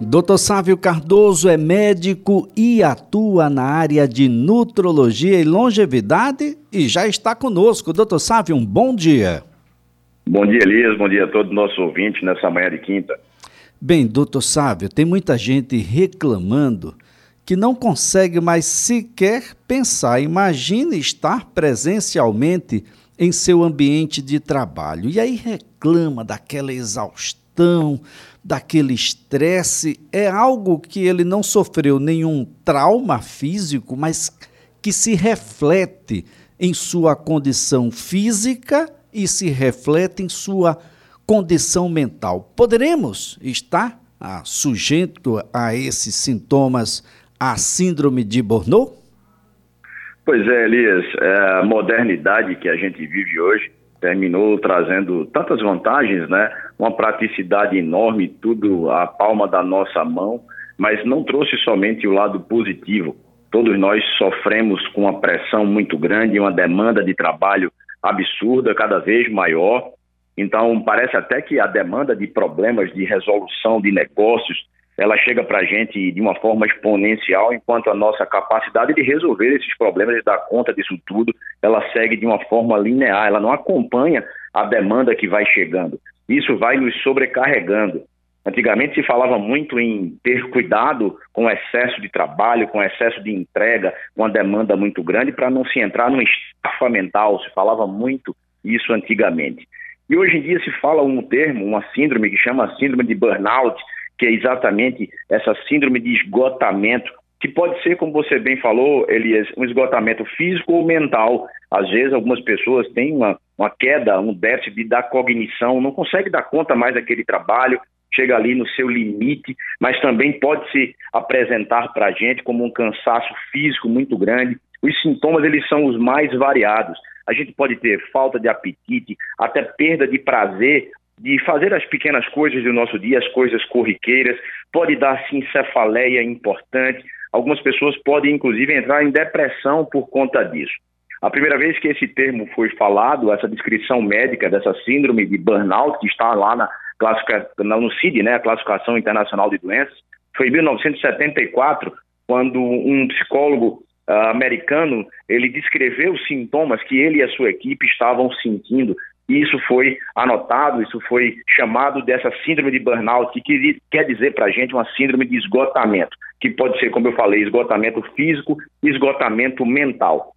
Dr. Sávio Cardoso é médico e atua na área de nutrologia e longevidade e já está conosco. Dr. Sávio, um bom dia. Bom dia, Elias. Bom dia a todos os nossos ouvintes nessa manhã de quinta. Bem, doutor Sávio, tem muita gente reclamando que não consegue mais sequer pensar. Imagine estar presencialmente em seu ambiente de trabalho. E aí reclama daquela exaustão, daquele estresse. É algo que ele não sofreu nenhum trauma físico, mas que se reflete em sua condição física e se reflete em sua condição mental. Poderemos estar ah, sujeito a esses sintomas, a síndrome de Burnout? Pois é, Elias, é, a modernidade que a gente vive hoje terminou trazendo tantas vantagens, né? Uma praticidade enorme, tudo à palma da nossa mão, mas não trouxe somente o lado positivo. Todos nós sofremos com uma pressão muito grande, uma demanda de trabalho absurda, cada vez maior. Então, parece até que a demanda de problemas de resolução de negócios, ela chega para a gente de uma forma exponencial, enquanto a nossa capacidade de resolver esses problemas, de dar conta disso tudo, ela segue de uma forma linear, ela não acompanha a demanda que vai chegando. Isso vai nos sobrecarregando. Antigamente se falava muito em ter cuidado com o excesso de trabalho, com o excesso de entrega, com a demanda muito grande, para não se entrar numa estafa mental. Se falava muito isso antigamente. E hoje em dia se fala um termo, uma síndrome que chama síndrome de burnout, que é exatamente essa síndrome de esgotamento, que pode ser, como você bem falou, Elias, um esgotamento físico ou mental. Às vezes, algumas pessoas têm uma, uma queda, um déficit da cognição, não consegue dar conta mais daquele trabalho, chega ali no seu limite, mas também pode se apresentar para a gente como um cansaço físico muito grande. Os sintomas, eles são os mais variados. A gente pode ter falta de apetite, até perda de prazer de fazer as pequenas coisas do nosso dia, as coisas corriqueiras, pode dar sim cefaleia importante. Algumas pessoas podem inclusive entrar em depressão por conta disso. A primeira vez que esse termo foi falado, essa descrição médica dessa síndrome de burnout que está lá na no CID, né, a Classificação Internacional de Doenças, foi em 1974, quando um psicólogo uh, americano ele descreveu os sintomas que ele e a sua equipe estavam sentindo e isso foi anotado, isso foi chamado dessa síndrome de burnout, que quer dizer para a gente uma síndrome de esgotamento, que pode ser, como eu falei, esgotamento físico esgotamento mental.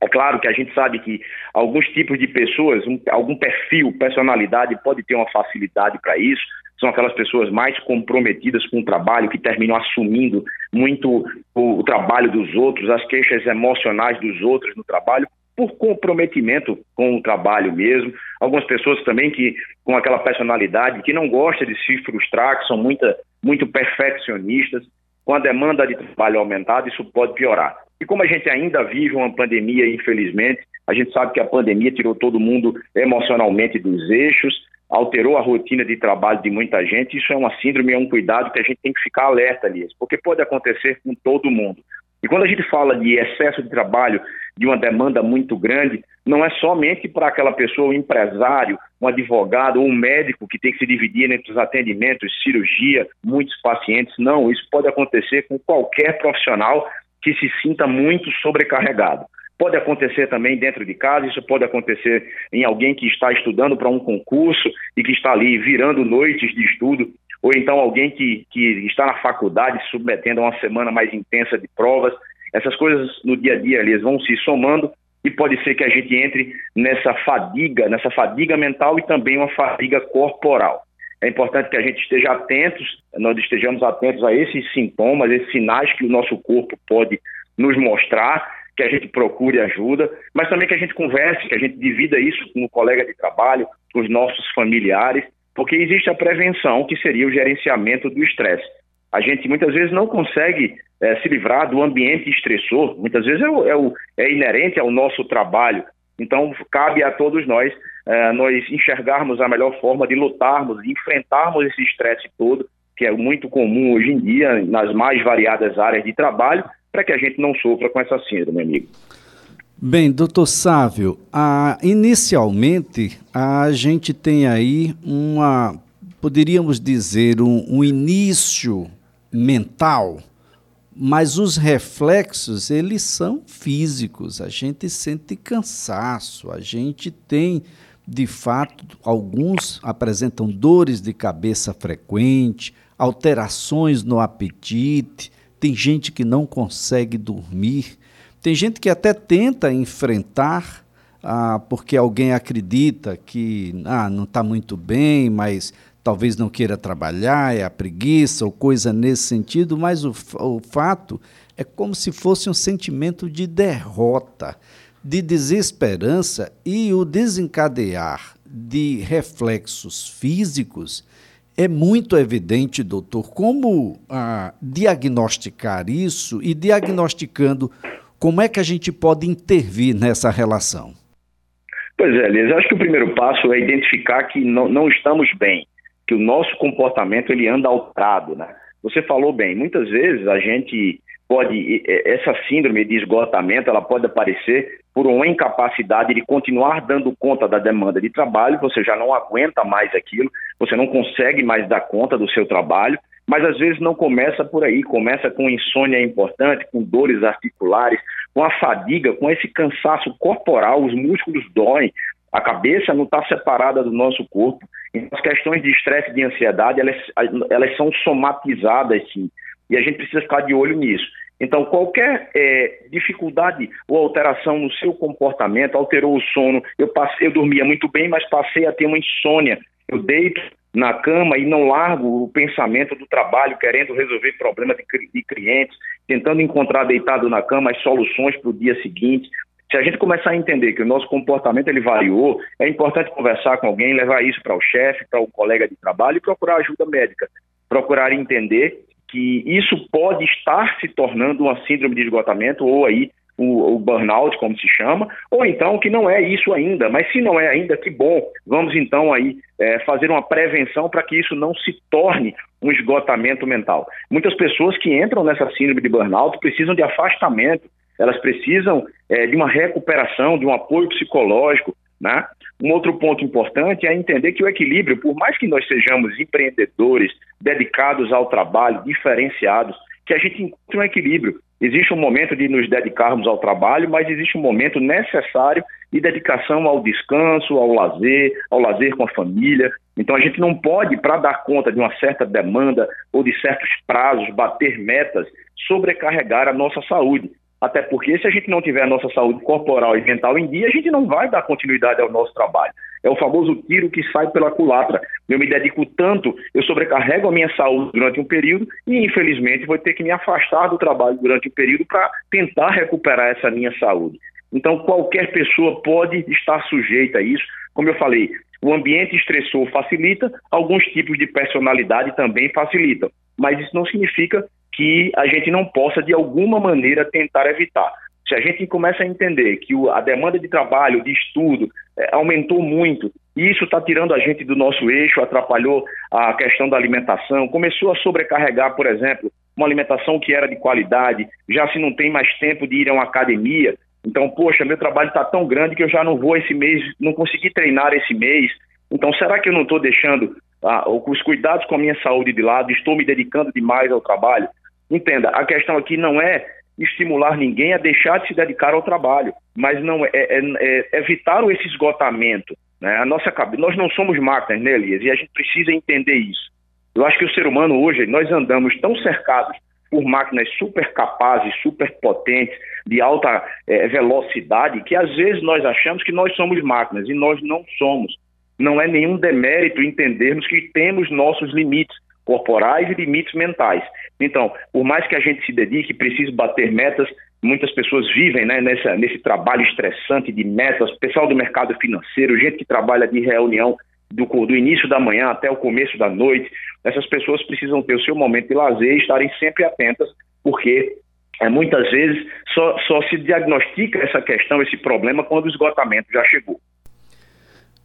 É claro que a gente sabe que alguns tipos de pessoas, um, algum perfil, personalidade, pode ter uma facilidade para isso. São aquelas pessoas mais comprometidas com o trabalho, que terminam assumindo muito o, o trabalho dos outros, as queixas emocionais dos outros no trabalho, por comprometimento com o trabalho mesmo. Algumas pessoas também que com aquela personalidade que não gosta de se frustrar, que são muita, muito perfeccionistas. Com a demanda de trabalho aumentada, isso pode piorar. E como a gente ainda vive uma pandemia, infelizmente, a gente sabe que a pandemia tirou todo mundo emocionalmente dos eixos, alterou a rotina de trabalho de muita gente. Isso é uma síndrome, é um cuidado que a gente tem que ficar alerta nisso, porque pode acontecer com todo mundo. E quando a gente fala de excesso de trabalho, de uma demanda muito grande, não é somente para aquela pessoa, um empresário, um advogado ou um médico que tem que se dividir entre os atendimentos, cirurgia, muitos pacientes. Não, isso pode acontecer com qualquer profissional que se sinta muito sobrecarregado. Pode acontecer também dentro de casa, isso pode acontecer em alguém que está estudando para um concurso e que está ali virando noites de estudo, ou então alguém que, que está na faculdade submetendo a uma semana mais intensa de provas. Essas coisas no dia a dia eles vão se somando e pode ser que a gente entre nessa fadiga, nessa fadiga mental e também uma fadiga corporal. É importante que a gente esteja atentos, nós estejamos atentos a esses sintomas, esses sinais que o nosso corpo pode nos mostrar, que a gente procure ajuda, mas também que a gente converse, que a gente divida isso com o colega de trabalho, com os nossos familiares, porque existe a prevenção, que seria o gerenciamento do estresse. A gente muitas vezes não consegue é, se livrar do ambiente estressor, muitas vezes é, o, é, o, é inerente ao nosso trabalho, então, cabe a todos nós, eh, nós enxergarmos a melhor forma de lutarmos, enfrentarmos esse estresse todo, que é muito comum hoje em dia nas mais variadas áreas de trabalho, para que a gente não sofra com essa síndrome, amigo. Bem, doutor Sávio, a, inicialmente a gente tem aí uma, poderíamos dizer, um, um início mental, mas os reflexos, eles são físicos. A gente sente cansaço, a gente tem, de fato, alguns apresentam dores de cabeça frequente, alterações no apetite, tem gente que não consegue dormir, tem gente que até tenta enfrentar ah, porque alguém acredita que ah, não está muito bem, mas talvez não queira trabalhar, é a preguiça ou coisa nesse sentido, mas o, o fato é como se fosse um sentimento de derrota, de desesperança e o desencadear de reflexos físicos é muito evidente, doutor, como ah, diagnosticar isso e diagnosticando, como é que a gente pode intervir nessa relação? Pois é, Elias, acho que o primeiro passo é identificar que não, não estamos bem, que o nosso comportamento ele anda alterado, né? Você falou bem, muitas vezes a gente pode, essa síndrome de esgotamento, ela pode aparecer por uma incapacidade de continuar dando conta da demanda de trabalho, você já não aguenta mais aquilo, você não consegue mais dar conta do seu trabalho, mas às vezes não começa por aí, começa com insônia importante, com dores articulares, com a fadiga, com esse cansaço corporal, os músculos doem, a cabeça não está separada do nosso corpo. Então, as questões de estresse e de ansiedade, elas, elas são somatizadas, sim, e a gente precisa ficar de olho nisso. Então, qualquer é, dificuldade ou alteração no seu comportamento, alterou o sono, eu, passei, eu dormia muito bem, mas passei a ter uma insônia, eu deito na cama e não largo o pensamento do trabalho, querendo resolver problemas de, de clientes, tentando encontrar deitado na cama as soluções para o dia seguinte. Se a gente começar a entender que o nosso comportamento ele variou, é importante conversar com alguém, levar isso para o chefe, para o colega de trabalho e procurar ajuda médica. Procurar entender que isso pode estar se tornando uma síndrome de esgotamento ou aí o, o, burnout, como se chama, ou então que não é isso ainda. Mas se não é ainda, que bom. Vamos então aí é, fazer uma prevenção para que isso não se torne um esgotamento mental. Muitas pessoas que entram nessa síndrome de burnout precisam de afastamento, elas precisam é, de uma recuperação, de um apoio psicológico. Né? Um outro ponto importante é entender que o equilíbrio, por mais que nós sejamos empreendedores, dedicados ao trabalho, diferenciados, que a gente encontre um equilíbrio. Existe um momento de nos dedicarmos ao trabalho, mas existe um momento necessário de dedicação ao descanso, ao lazer, ao lazer com a família. Então a gente não pode, para dar conta de uma certa demanda ou de certos prazos, bater metas, sobrecarregar a nossa saúde. Até porque se a gente não tiver a nossa saúde corporal e mental em dia, a gente não vai dar continuidade ao nosso trabalho. É o famoso tiro que sai pela culatra. Eu me dedico tanto, eu sobrecarrego a minha saúde durante um período e, infelizmente, vou ter que me afastar do trabalho durante um período para tentar recuperar essa minha saúde. Então, qualquer pessoa pode estar sujeita a isso. Como eu falei, o ambiente estressor facilita, alguns tipos de personalidade também facilitam. Mas isso não significa que a gente não possa, de alguma maneira, tentar evitar. Se a gente começa a entender que a demanda de trabalho, de estudo, é, aumentou muito, e isso está tirando a gente do nosso eixo, atrapalhou a questão da alimentação, começou a sobrecarregar, por exemplo, uma alimentação que era de qualidade, já se não tem mais tempo de ir a uma academia. Então, poxa, meu trabalho está tão grande que eu já não vou esse mês, não consegui treinar esse mês. Então, será que eu não estou deixando ah, os cuidados com a minha saúde de lado? Estou me dedicando demais ao trabalho? Entenda, a questão aqui não é estimular ninguém a deixar de se dedicar ao trabalho, mas não é, é, é evitar esse esgotamento. Né? A nossa nós não somos máquinas, né, Elias? E a gente precisa entender isso. Eu acho que o ser humano hoje nós andamos tão cercados por máquinas super capazes, super potentes, de alta é, velocidade, que às vezes nós achamos que nós somos máquinas e nós não somos. Não é nenhum demérito entendermos que temos nossos limites corporais e limites mentais. Então, por mais que a gente se dedique, precise bater metas, muitas pessoas vivem né, nessa, nesse trabalho estressante de metas, pessoal do mercado financeiro, gente que trabalha de reunião do, do início da manhã até o começo da noite, essas pessoas precisam ter o seu momento de lazer e estarem sempre atentas, porque é, muitas vezes só, só se diagnostica essa questão, esse problema, quando o esgotamento já chegou.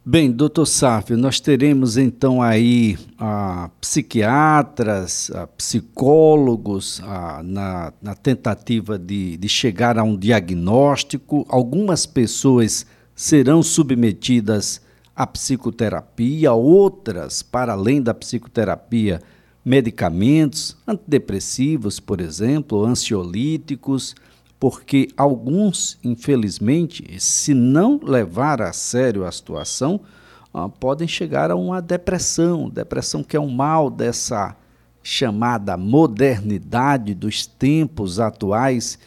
Bem, doutor Sávio, nós teremos então aí ah, psiquiatras, ah, psicólogos ah, na, na, tentativa de, de chegar a um diagnóstico. Algumas pessoas serão submetidas à psicoterapia, outras, para além da psicoterapia, medicamentos, antidepressivos, por exemplo, ansiolíticos, porque alguns, infelizmente, se não levar a sério a situação, ah, podem chegar a uma depressão, depressão que é um mal dessa chamada modernidade dos tempos atuais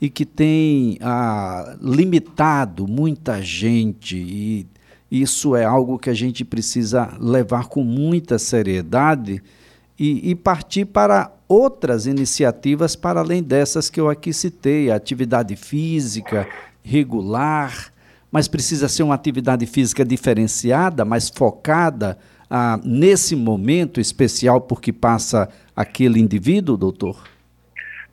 e que tem ah, limitado muita gente. E isso é algo que a gente precisa levar com muita seriedade e, e partir para outras iniciativas para além dessas que eu aqui citei, atividade física regular, mas precisa ser uma atividade física diferenciada, mais focada ah, nesse momento especial por que passa aquele indivíduo, doutor?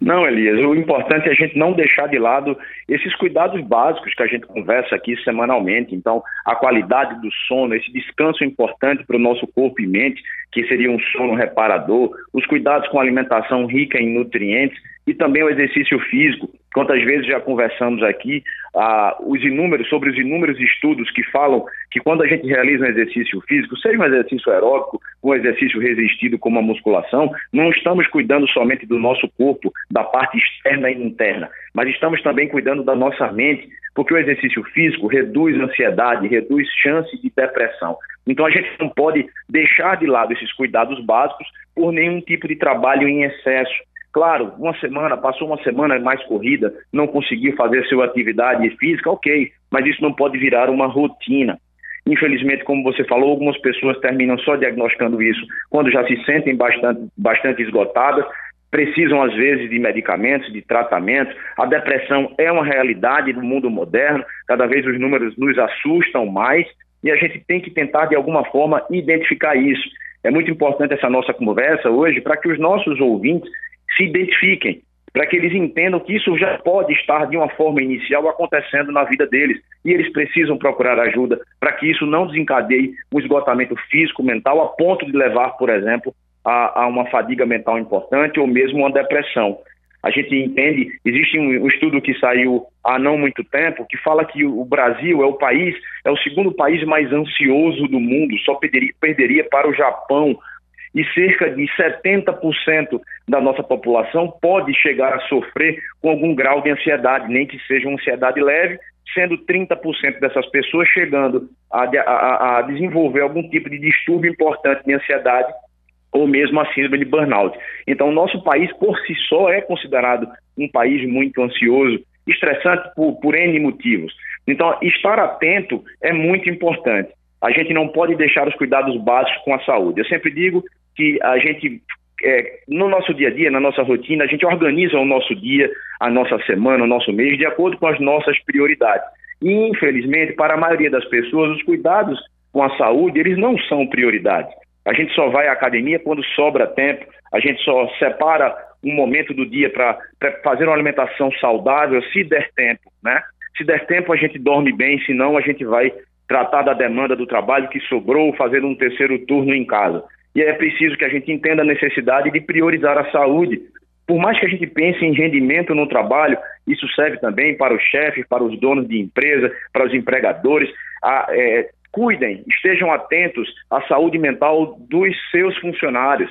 Não, Elias, o importante é a gente não deixar de lado esses cuidados básicos que a gente conversa aqui semanalmente. Então, a qualidade do sono, esse descanso importante para o nosso corpo e mente, que seria um sono reparador, os cuidados com alimentação rica em nutrientes e também o exercício físico. Quantas vezes já conversamos aqui ah, os inúmeros, sobre os inúmeros estudos que falam que quando a gente realiza um exercício físico, seja um exercício aeróbico, um exercício resistido como a musculação, não estamos cuidando somente do nosso corpo, da parte externa e interna, mas estamos também cuidando da nossa mente, porque o exercício físico reduz ansiedade, reduz chance de depressão. Então a gente não pode deixar de lado esses cuidados básicos por nenhum tipo de trabalho em excesso. Claro, uma semana, passou uma semana mais corrida, não conseguiu fazer sua atividade física, ok, mas isso não pode virar uma rotina. Infelizmente, como você falou, algumas pessoas terminam só diagnosticando isso quando já se sentem bastante, bastante esgotadas, precisam às vezes de medicamentos, de tratamentos. A depressão é uma realidade do mundo moderno, cada vez os números nos assustam mais e a gente tem que tentar de alguma forma identificar isso. É muito importante essa nossa conversa hoje para que os nossos ouvintes se identifiquem, para que eles entendam que isso já pode estar de uma forma inicial acontecendo na vida deles e eles precisam procurar ajuda para que isso não desencadeie um esgotamento físico, mental, a ponto de levar, por exemplo, a, a uma fadiga mental importante ou mesmo uma depressão. A gente entende, existe um, estudo que saiu há não muito tempo que fala que o Brasil é o país, é o segundo país mais ansioso do mundo, só perderia, perderia para o Japão, e cerca de 70% da nossa população pode chegar a sofrer com algum grau de ansiedade, nem que seja uma ansiedade leve, sendo 30% dessas pessoas chegando a, a, a, desenvolver algum tipo de distúrbio importante de ansiedade ou mesmo a síndrome de burnout. Então, o nosso país, por si só, é considerado um país muito ansioso, estressante por, por N motivos. Então, estar atento é muito importante. A gente não pode deixar os cuidados básicos com a saúde. Eu sempre digo que a gente, é, no nosso dia a dia, na nossa rotina, a gente organiza o nosso dia, a nossa semana, o nosso mês, de acordo com as nossas prioridades. E, infelizmente, para a maioria das pessoas, os cuidados com a saúde, eles não são prioridade. A gente só vai à academia quando sobra tempo, a gente só separa um momento do dia para fazer uma alimentação saudável, se der tempo, né? Se der tempo, a gente dorme bem, senão a gente vai tratar da demanda do trabalho que sobrou, fazendo um terceiro turno em casa. E é preciso que a gente entenda a necessidade de priorizar a saúde. Por mais que a gente pense em rendimento no trabalho, isso serve também para os chefes, para os donos de empresa, para os empregadores. A, é, cuidem, estejam atentos à saúde mental dos seus funcionários.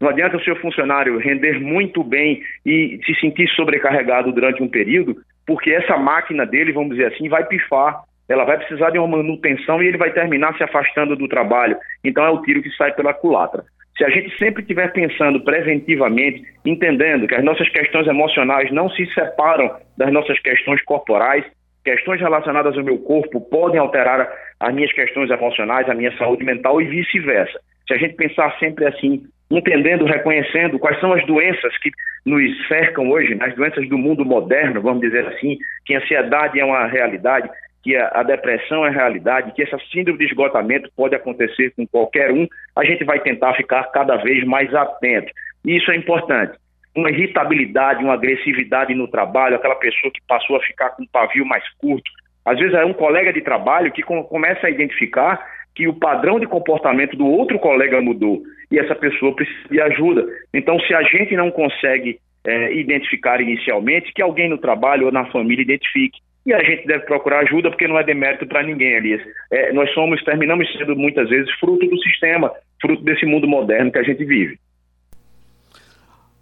Não adianta o seu funcionário render muito bem e se sentir sobrecarregado durante um período, porque essa máquina dele, vamos dizer assim, vai pifar ela vai precisar de uma manutenção e ele vai terminar se afastando do trabalho. Então é o tiro que sai pela culatra. Se a gente sempre estiver pensando preventivamente, entendendo que as nossas questões emocionais não se separam das nossas questões corporais, questões relacionadas ao meu corpo podem alterar as minhas questões emocionais, a minha saúde mental e vice-versa. Se a gente pensar sempre assim, entendendo, reconhecendo quais são as doenças que nos cercam hoje, as doenças do mundo moderno, vamos dizer assim, que a ansiedade é uma realidade, que a, a, depressão é realidade, que essa síndrome de esgotamento pode acontecer com qualquer um, a gente vai tentar ficar cada vez mais atento. E isso é importante. Uma irritabilidade, uma agressividade no trabalho, aquela pessoa que passou a ficar com um pavio mais curto. Às vezes é um colega de trabalho que começa a identificar que o padrão de comportamento do outro colega mudou e essa pessoa precisa de ajuda. Então, se a gente não consegue é, identificar inicialmente, que alguém no trabalho ou na família identifique e a gente deve procurar ajuda porque não é demérito para ninguém, Elias. É, nós somos, terminamos sendo muitas vezes fruto do sistema, fruto desse mundo moderno que a gente vive.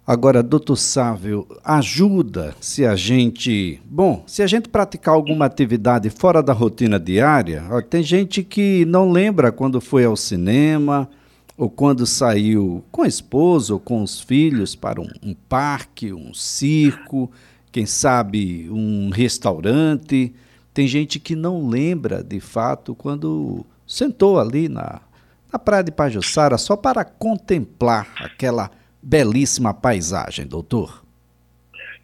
Agora, doutor Sávio, ajuda se a gente. Bom, se a gente praticar alguma atividade fora da rotina diária, ó, tem gente que não lembra quando foi ao cinema, ou quando saiu com a esposa ou com os filhos para um, um parque, um circo, quem sabe um restaurante. Tem gente que não lembra de fato quando sentou ali na, na praia de Pajussara só para contemplar aquela belíssima paisagem, doutor.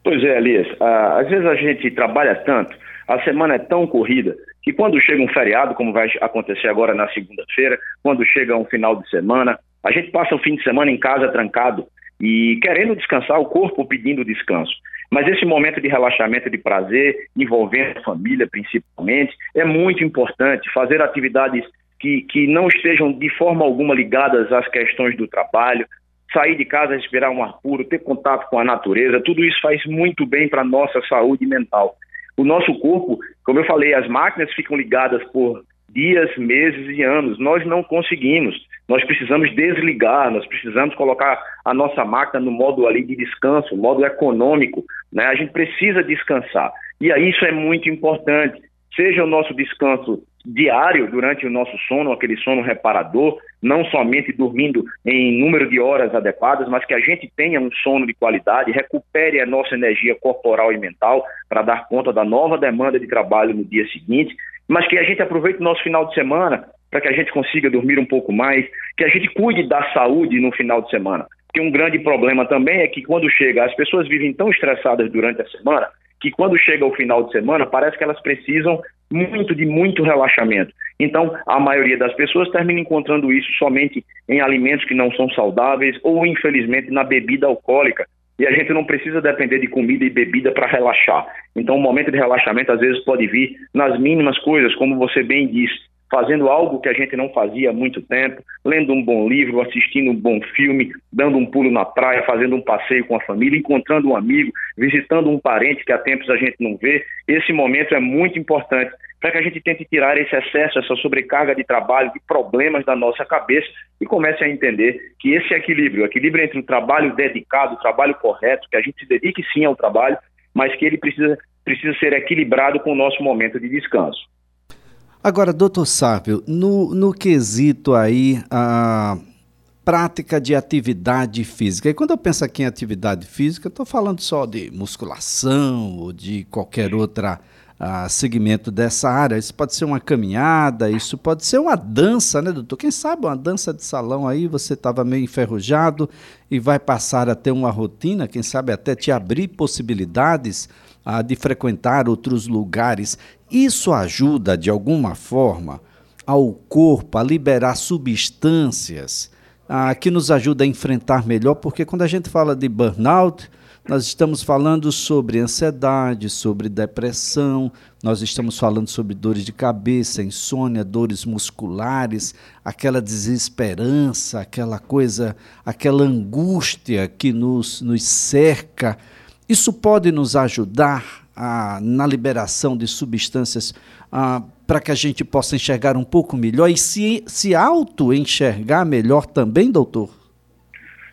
Pois é, Elias. Ah, às vezes a gente trabalha tanto, a semana é tão corrida, que quando chega um feriado, como vai acontecer agora na segunda-feira, quando chega um final de semana, a gente passa o fim de semana em casa trancado e querendo descansar, o corpo pedindo descanso. Mas esse momento de relaxamento, de prazer, envolvendo a família principalmente, é muito importante fazer atividades que, que não estejam de forma alguma ligadas às questões do trabalho, sair de casa, respirar um ar puro, ter contato com a natureza, tudo isso faz muito bem para a nossa saúde mental. O nosso corpo, como eu falei, as máquinas ficam ligadas por dias, meses e anos. Nós não conseguimos. Nós precisamos desligar, nós precisamos colocar a nossa máquina no modo ali de descanso, modo econômico. Né? A gente precisa descansar. E aí isso é muito importante. Seja o nosso descanso diário durante o nosso sono, aquele sono reparador, não somente dormindo em número de horas adequadas, mas que a gente tenha um sono de qualidade, recupere a nossa energia corporal e mental para dar conta da nova demanda de trabalho no dia seguinte, mas que a gente aproveite o nosso final de semana para que a gente consiga dormir um pouco mais, que a gente cuide da saúde no final de semana. Porque um grande problema também é que quando chega, as pessoas vivem tão estressadas durante a semana que quando chega o final de semana, parece que elas precisam muito de muito relaxamento. Então, a maioria das pessoas termina encontrando isso somente em alimentos que não são saudáveis ou, infelizmente, na bebida alcoólica. E a gente não precisa depender de comida e bebida para relaxar. Então, o momento de relaxamento às vezes pode vir nas mínimas coisas, como você bem disse, fazendo algo que a gente não fazia há muito tempo, lendo um bom livro, assistindo um bom filme, dando um pulo na praia, fazendo um passeio com a família, encontrando um amigo, visitando um parente que há tempos a gente não vê. Esse momento é muito importante para que a gente tente tirar esse excesso, essa sobrecarga de trabalho, de problemas da nossa cabeça e comece a entender que esse equilíbrio, o equilíbrio entre o trabalho dedicado, o trabalho correto, que a gente se dedique sim ao trabalho, mas que ele precisa, precisa ser equilibrado com o nosso momento de descanso. Agora, doutor Sávio, no, no quesito aí, a prática de atividade física. E quando eu penso aqui em atividade física, estou falando só de musculação ou de qualquer outra uh, segmento dessa área. Isso pode ser uma caminhada, isso pode ser uma dança, né, doutor? Quem sabe uma dança de salão aí, você estava meio enferrujado e vai passar a ter uma rotina, quem sabe até te abrir possibilidades uh, de frequentar outros lugares. Isso ajuda, de alguma forma, ao corpo a liberar substâncias uh, que nos ajuda a enfrentar melhor, porque quando a gente fala de burnout, nós estamos falando sobre ansiedade, sobre depressão, nós estamos falando sobre dores de cabeça, insônia, dores musculares, aquela desesperança, aquela coisa, aquela angústia que nos, nos cerca. Isso pode nos ajudar a, na liberação de substâncias para que a gente possa enxergar um pouco melhor e se, se auto-enxergar melhor também, doutor?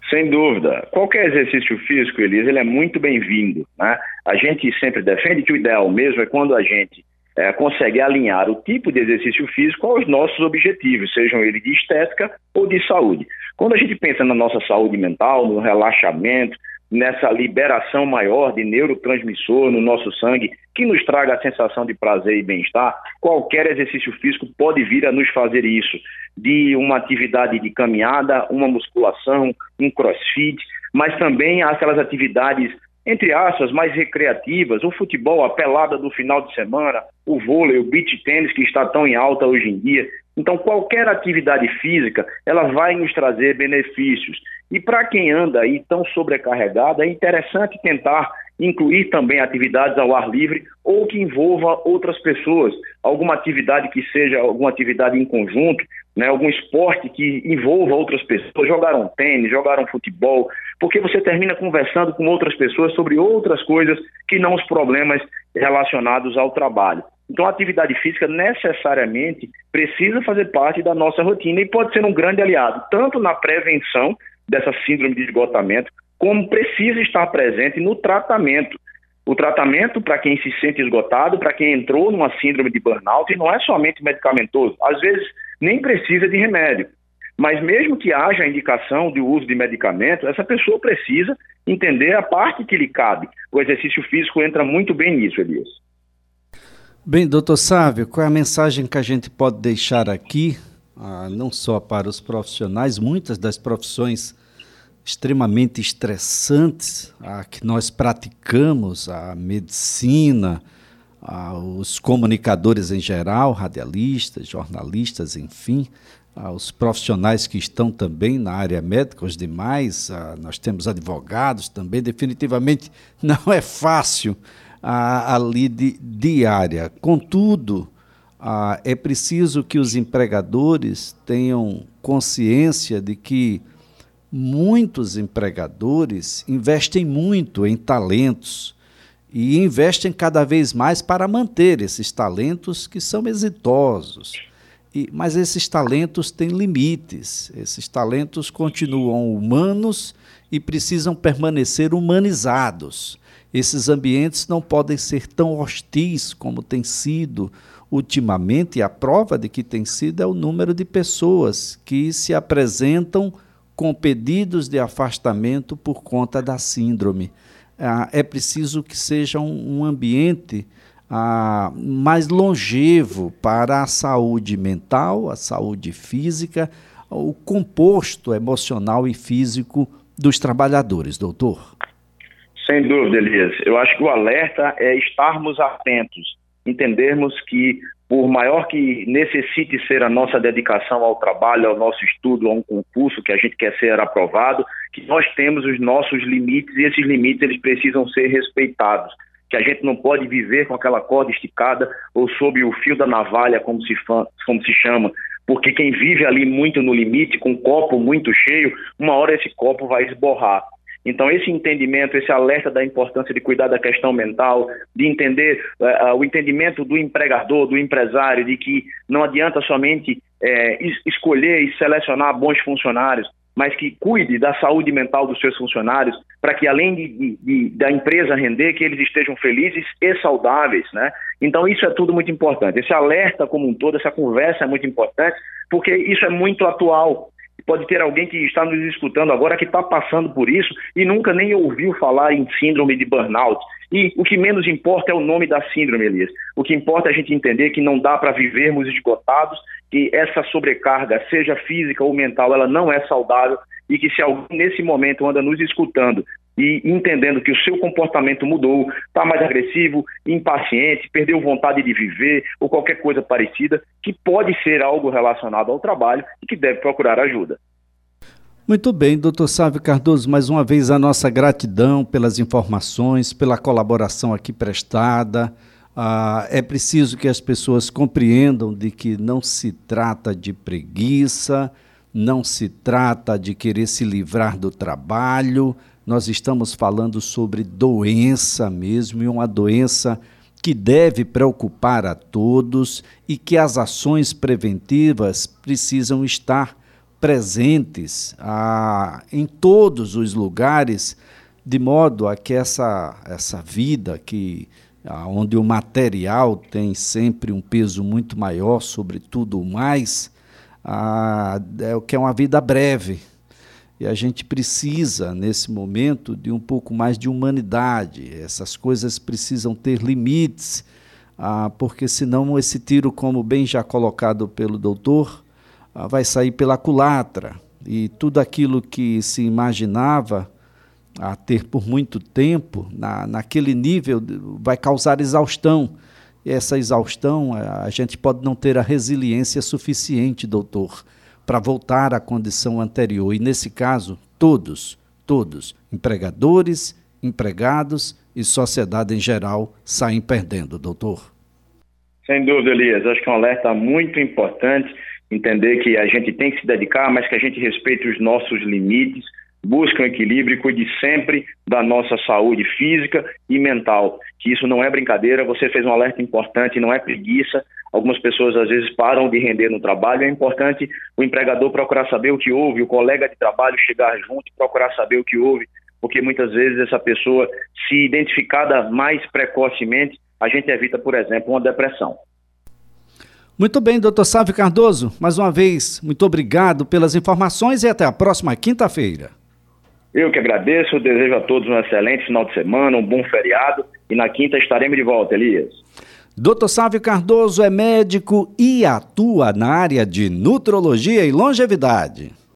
Sem dúvida. Qualquer exercício físico, Elisa, ele é muito bem-vindo. Né? A gente sempre defende que o ideal mesmo é quando a gente é, consegue alinhar o tipo de exercício físico aos nossos objetivos, sejam eles de estética ou de saúde. Quando a gente pensa na nossa saúde mental, no relaxamento, nessa liberação maior de neurotransmissor no nosso sangue, que nos traga a sensação de prazer e bem-estar, qualquer exercício físico pode vir a nos fazer isso, de uma atividade de caminhada, uma musculação, um crossfit, mas também aquelas atividades entre aspas, mais recreativas, o futebol, a pelada do final de semana, o vôlei, o beach tênis que está tão em alta hoje em dia. Então, qualquer atividade física, ela vai nos trazer benefícios. E para quem anda aí tão sobrecarregado, é interessante tentar incluir também atividades ao ar livre ou que envolva outras pessoas, alguma atividade que seja alguma atividade em conjunto, né, algum esporte que envolva outras pessoas, jogar um tênis, jogar um futebol, porque você termina conversando com outras pessoas sobre outras coisas que não os problemas relacionados ao trabalho. Então, a atividade física necessariamente precisa fazer parte da nossa rotina e pode ser um grande aliado, tanto na prevenção dessa síndrome de esgotamento, como precisa estar presente no tratamento. O tratamento para quem se sente esgotado, para quem entrou numa síndrome de burnout, não é somente medicamentoso. Às vezes nem precisa de remédio. Mas mesmo que haja indicação de uso de medicamento, essa pessoa precisa entender a parte que lhe cabe. O exercício físico entra muito bem nisso, Elias. Bem, doutor Sávio, qual é a mensagem que a gente pode deixar aqui, ah, não só para os profissionais, muitas das profissões extremamente estressantes ah, que nós praticamos, a medicina, ah, os comunicadores em geral, radialistas, jornalistas, enfim, os profissionais que estão também na área médica, os demais, nós temos advogados também, definitivamente não é fácil a, a lide diária. Contudo, a, é preciso que os empregadores tenham consciência de que muitos empregadores investem muito em talentos e investem cada vez mais para manter esses talentos que são exitosos. E, mas esses talentos têm limites, esses talentos continuam humanos e precisam permanecer humanizados. Esses ambientes não podem ser tão hostis como tem sido ultimamente, a prova de que tem sido é o número de pessoas que se apresentam com pedidos de afastamento por conta da síndrome. Ah, é preciso que seja um, ambiente ah, mais longevo para a saúde mental, a saúde física, o composto emocional e físico dos trabalhadores, doutor. Sem dúvida, Elias. Eu acho que o alerta é estarmos atentos, entendermos que, por maior que necessite ser a nossa dedicação ao trabalho, ao nosso estudo, a um concurso que a gente quer ser aprovado, que nós temos os nossos limites e esses limites eles precisam ser respeitados. Que a gente não pode viver com aquela corda esticada ou sob o fio da navalha, como se, como se chama, porque quem vive ali muito no limite, com um copo muito cheio, uma hora esse copo vai esborrar. Então, esse entendimento, esse alerta da importância de cuidar da questão mental, de entender uh, o entendimento do empregador, do empresário, de que não adianta somente é, escolher e selecionar bons funcionários, mas que cuide da saúde mental dos seus funcionários, para que além de, de, da empresa render, que eles estejam felizes e saudáveis, né? Então isso é tudo muito importante. Esse alerta como um todo, essa conversa é muito importante, porque isso é muito atual. Pode ter alguém que está nos escutando agora que está passando por isso e nunca nem ouviu falar em síndrome de burnout. E o que menos importa é o nome da síndrome, Elias. O que importa é a gente entender que não dá para vivermos esgotados, que essa sobrecarga, seja física ou mental, ela não é saudável e que se alguém nesse momento anda nos escutando e entendendo que o seu comportamento mudou, está mais agressivo, impaciente, perdeu vontade de viver ou qualquer coisa parecida, que pode ser algo relacionado ao trabalho e que deve procurar ajuda. Muito bem, doutor Sávio Cardoso, mais uma vez a nossa gratidão pelas informações, pela colaboração aqui prestada. Ah, é preciso que as pessoas compreendam de que não se trata de preguiça, não se trata de querer se livrar do trabalho, nós estamos falando sobre doença mesmo, e uma doença que deve preocupar a todos e que as ações preventivas precisam estar presentes ah, em todos os lugares, de modo a que essa, essa vida que ah, onde o material tem sempre um peso muito maior sobre tudo mais, ah, é o que é uma vida breve, e a gente precisa, nesse momento, de um pouco mais de humanidade. Essas coisas precisam ter limites, ah, porque senão esse tiro, como bem já colocado pelo doutor, ah, vai sair pela culatra. E tudo aquilo que se imaginava a ter por muito tempo, na, naquele nível, vai causar exaustão. E essa exaustão, a gente pode não ter a resiliência suficiente, doutor, para voltar à condição anterior. E nesse caso, todos, todos, empregadores, empregados e sociedade em geral, saem perdendo, doutor. Sem dúvida, Elias. Acho que é um alerta muito importante entender que a gente tem que se dedicar, mas que a gente respeite os nossos limites, busque um equilíbrio e cuide sempre da nossa saúde física e mental. Que isso não é brincadeira, você fez um alerta importante, não é preguiça, Algumas pessoas às vezes param de render no trabalho. É importante o empregador procurar saber o que houve, o colega de trabalho chegar junto e procurar saber o que houve, porque muitas vezes essa pessoa, se identificada mais precocemente, a gente evita, por exemplo, uma depressão. Muito bem, doutor Sávio Cardoso. Mais uma vez, muito obrigado pelas informações e até a próxima quinta-feira. Eu que agradeço, desejo a todos um excelente final de semana, um bom feriado e na quinta estaremos de volta, Elias. Doutor Sávio Cardoso é médico e atua na área de nutrologia e longevidade.